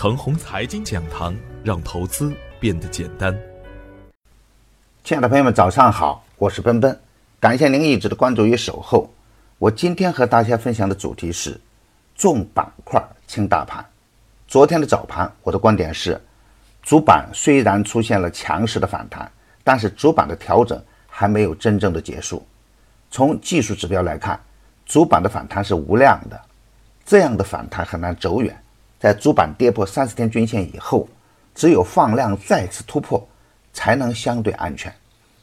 腾宏财经讲堂，让投资变得简单。亲爱的朋友们，早上好，我是奔奔，感谢您一直的关注与守候。我今天和大家分享的主题是重板块轻大盘。昨天的早盘，我的观点是，主板虽然出现了强势的反弹，但是主板的调整还没有真正的结束。从技术指标来看，主板的反弹是无量的，这样的反弹很难走远。在主板跌破三十天均线以后，只有放量再次突破，才能相对安全。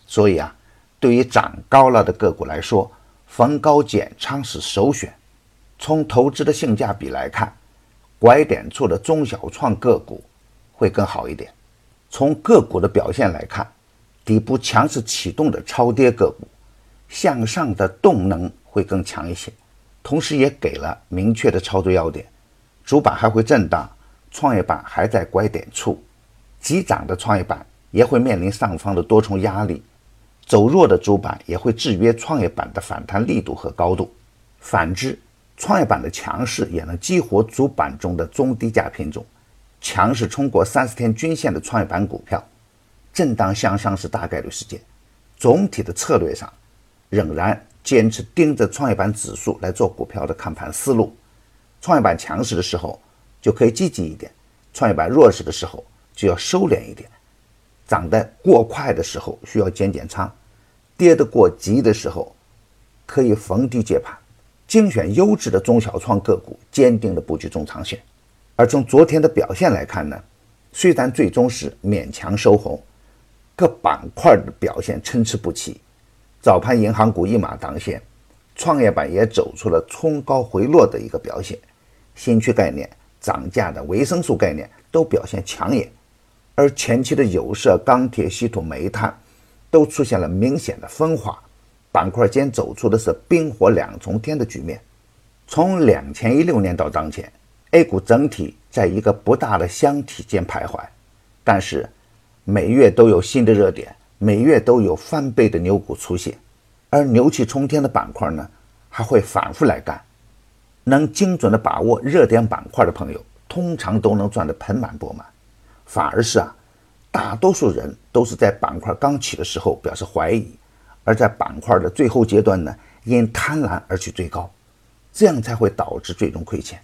所以啊，对于涨高了的个股来说，逢高减仓是首选。从投资的性价比来看，拐点处的中小创个股会更好一点。从个股的表现来看，底部强势启动的超跌个股，向上的动能会更强一些，同时也给了明确的操作要点。主板还会震荡，创业板还在拐点处，急涨的创业板也会面临上方的多重压力，走弱的主板也会制约创业板的反弹力度和高度。反之，创业板的强势也能激活主板中的中低价品种，强势冲过三十天均线的创业板股票，震荡向上是大概率事件。总体的策略上，仍然坚持盯着创业板指数来做股票的看盘思路。创业板强势的时候就可以积极一点，创业板弱势的时候就要收敛一点。涨得过快的时候需要减减仓，跌得过急的时候可以逢低接盘，精选优质的中小创个股，坚定的布局中长线。而从昨天的表现来看呢，虽然最终是勉强收红，各板块的表现参差不齐。早盘银行股一马当先，创业板也走出了冲高回落的一个表现。新区概念涨价的维生素概念都表现抢眼，而前期的有色、钢铁、稀土、煤炭都出现了明显的分化，板块间走出的是冰火两重天的局面。从两千一六年到当前，A 股整体在一个不大的箱体间徘徊，但是每月都有新的热点，每月都有翻倍的牛股出现，而牛气冲天的板块呢，还会反复来干。能精准的把握热点板块的朋友，通常都能赚得盆满钵满。反而是啊，大多数人都是在板块刚起的时候表示怀疑，而在板块的最后阶段呢，因贪婪而去追高，这样才会导致最终亏钱。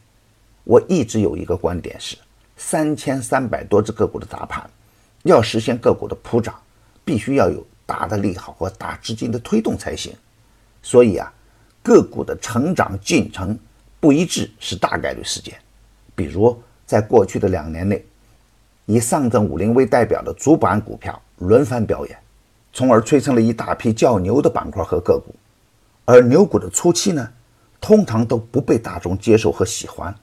我一直有一个观点是，三千三百多只个股的大盘，要实现个股的普涨，必须要有大的利好和大资金的推动才行。所以啊，个股的成长进程。不一致是大概率事件，比如在过去的两年内，以上证五零为代表的主板股票轮番表演，从而催生了一大批较牛的板块和个股。而牛股的初期呢，通常都不被大众接受和喜欢，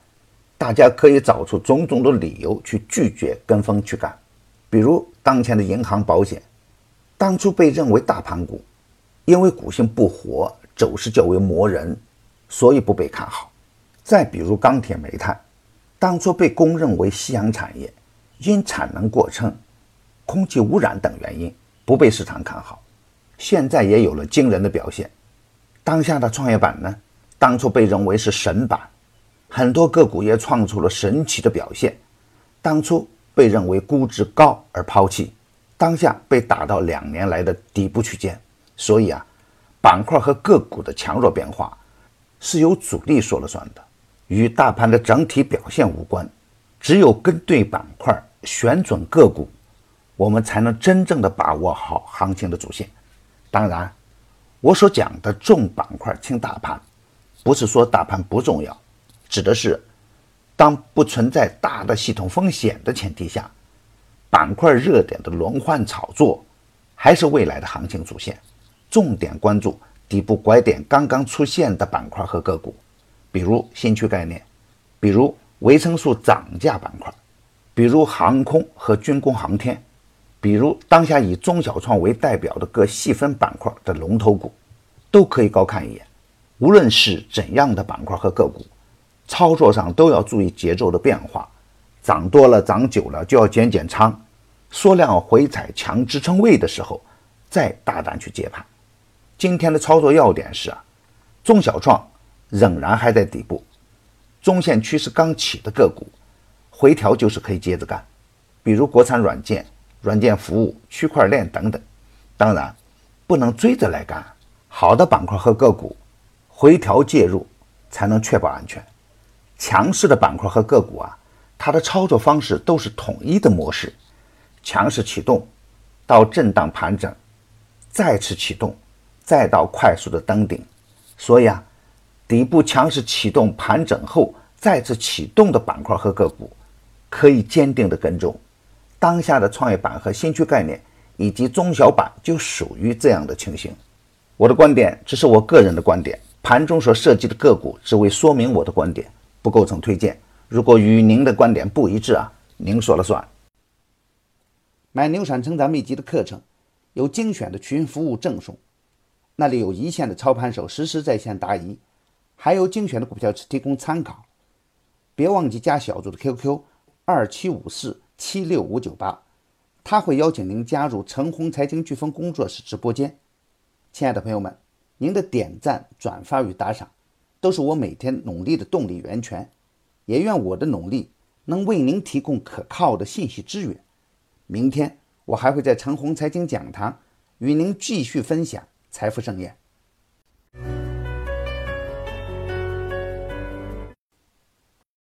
大家可以找出种种的理由去拒绝跟风去干。比如当前的银行保险，当初被认为大盘股，因为股性不活，走势较为磨人，所以不被看好。再比如钢铁、煤炭，当初被公认为夕阳产业，因产能过剩、空气污染等原因不被市场看好，现在也有了惊人的表现。当下的创业板呢，当初被认为是神板，很多个股也创出了神奇的表现。当初被认为估值高而抛弃，当下被打到两年来的底部区间。所以啊，板块和个股的强弱变化是由主力说了算的。与大盘的整体表现无关，只有跟对板块、选准个股，我们才能真正的把握好行情的主线。当然，我所讲的重板块轻大盘，不是说大盘不重要，指的是当不存在大的系统风险的前提下，板块热点的轮换炒作还是未来的行情主线。重点关注底部拐点刚刚出现的板块和个股。比如新区概念，比如维生素涨价板块，比如航空和军工航天，比如当下以中小创为代表的各细分板块的龙头股，都可以高看一眼。无论是怎样的板块和个股，操作上都要注意节奏的变化，涨多了、涨久了就要减减仓，缩量回踩强支撑位的时候，再大胆去接盘。今天的操作要点是啊，中小创。仍然还在底部，中线趋势刚起的个股，回调就是可以接着干，比如国产软件、软件服务、区块链等等。当然，不能追着来干，好的板块和个股回调介入才能确保安全。强势的板块和个股啊，它的操作方式都是统一的模式：强势启动，到震荡盘整，再次启动，再到快速的登顶。所以啊，底部强势启动盘整后再次启动的板块和个股，可以坚定的跟踪。当下的创业板和新区概念以及中小板就属于这样的情形。我的观点只是我个人的观点，盘中所涉及的个股只为说明我的观点，不构成推荐。如果与您的观点不一致啊，您说了算。买牛产成长秘籍的课程，有精选的群服务赠送。那里有一线的操盘手实时在线答疑，还有精选的股票提供参考。别忘记加小组的 QQ 二七五四七六五九八，他会邀请您加入陈红财经飓风工作室直播间。亲爱的朋友们，您的点赞、转发与打赏，都是我每天努力的动力源泉。也愿我的努力能为您提供可靠的信息资源。明天我还会在陈红财经讲堂与您继续分享。财富盛宴。